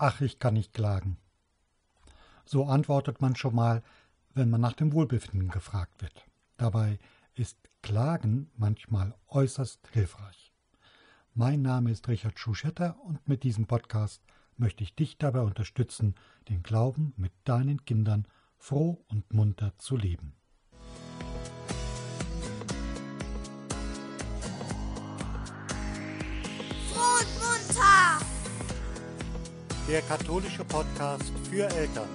Ach, ich kann nicht klagen. So antwortet man schon mal, wenn man nach dem Wohlbefinden gefragt wird. Dabei ist Klagen manchmal äußerst hilfreich. Mein Name ist Richard Schuschetter und mit diesem Podcast möchte ich dich dabei unterstützen, den Glauben mit deinen Kindern froh und munter zu leben. Der katholische Podcast für Eltern.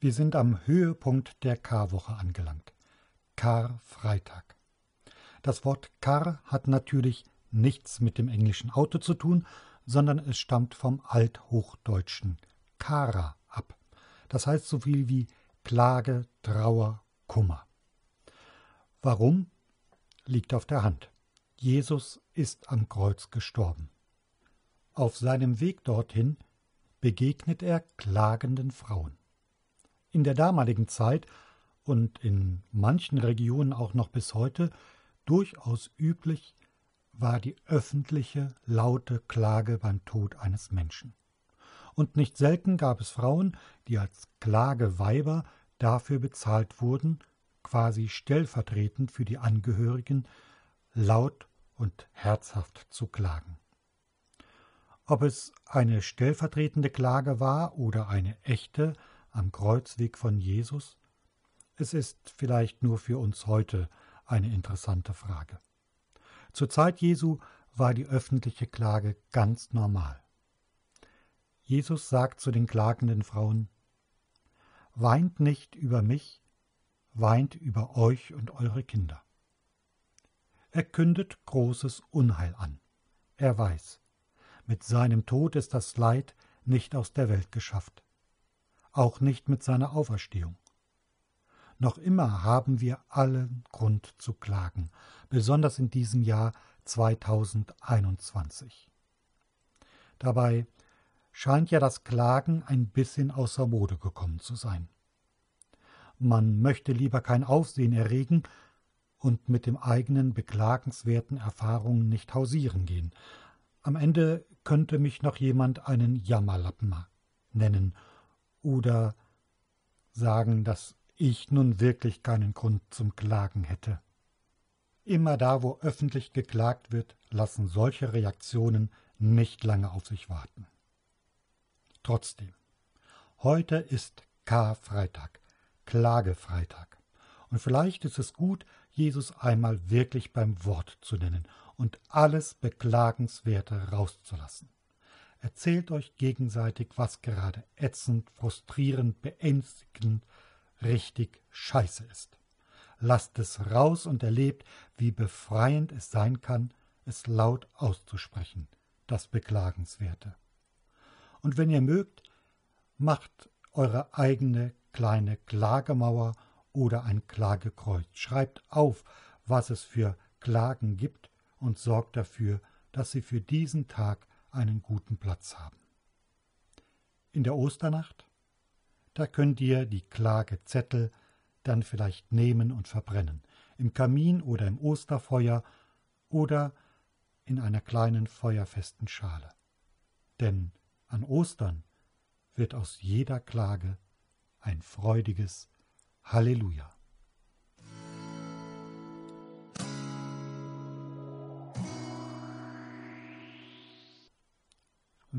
Wir sind am Höhepunkt der Karwoche angelangt. Karfreitag. Das Wort Kar hat natürlich nichts mit dem englischen Auto zu tun, sondern es stammt vom althochdeutschen Kara ab. Das heißt so viel wie Klage, Trauer, Kummer. Warum? Liegt auf der Hand. Jesus ist am Kreuz gestorben. Auf seinem Weg dorthin begegnet er klagenden Frauen. In der damaligen Zeit und in manchen Regionen auch noch bis heute durchaus üblich war die öffentliche laute Klage beim Tod eines Menschen. Und nicht selten gab es Frauen, die als Klageweiber dafür bezahlt wurden, quasi stellvertretend für die Angehörigen laut und herzhaft zu klagen. Ob es eine stellvertretende Klage war oder eine echte, am Kreuzweg von Jesus? Es ist vielleicht nur für uns heute eine interessante Frage. Zur Zeit Jesu war die öffentliche Klage ganz normal. Jesus sagt zu den klagenden Frauen Weint nicht über mich, weint über euch und eure Kinder. Er kündet großes Unheil an. Er weiß, mit seinem Tod ist das Leid nicht aus der Welt geschafft auch nicht mit seiner Auferstehung. Noch immer haben wir allen Grund zu klagen, besonders in diesem Jahr 2021. Dabei scheint ja das Klagen ein bisschen außer Mode gekommen zu sein. Man möchte lieber kein Aufsehen erregen und mit dem eigenen beklagenswerten Erfahrungen nicht hausieren gehen. Am Ende könnte mich noch jemand einen Jammerlappen nennen oder sagen, dass ich nun wirklich keinen Grund zum Klagen hätte. Immer da, wo öffentlich geklagt wird, lassen solche Reaktionen nicht lange auf sich warten. Trotzdem, heute ist Karfreitag, Klagefreitag. Und vielleicht ist es gut, Jesus einmal wirklich beim Wort zu nennen und alles Beklagenswerte rauszulassen. Erzählt euch gegenseitig, was gerade ätzend, frustrierend, beängstigend, richtig scheiße ist. Lasst es raus und erlebt, wie befreiend es sein kann, es laut auszusprechen, das Beklagenswerte. Und wenn ihr mögt, macht eure eigene kleine Klagemauer oder ein Klagekreuz. Schreibt auf, was es für Klagen gibt und sorgt dafür, dass sie für diesen Tag einen guten Platz haben. In der Osternacht, da könnt ihr die Klagezettel dann vielleicht nehmen und verbrennen, im Kamin oder im Osterfeuer oder in einer kleinen feuerfesten Schale. Denn an Ostern wird aus jeder Klage ein freudiges Halleluja.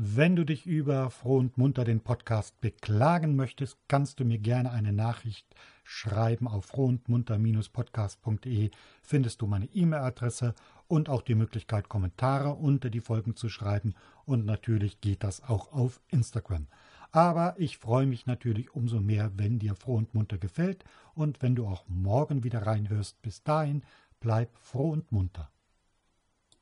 Wenn du dich über Froh und Munter den Podcast beklagen möchtest, kannst du mir gerne eine Nachricht schreiben auf frohundmunter-podcast.de findest du meine E-Mail-Adresse und auch die Möglichkeit, Kommentare unter die Folgen zu schreiben. Und natürlich geht das auch auf Instagram. Aber ich freue mich natürlich umso mehr, wenn dir Froh und Munter gefällt und wenn du auch morgen wieder reinhörst. Bis dahin, bleib froh und munter.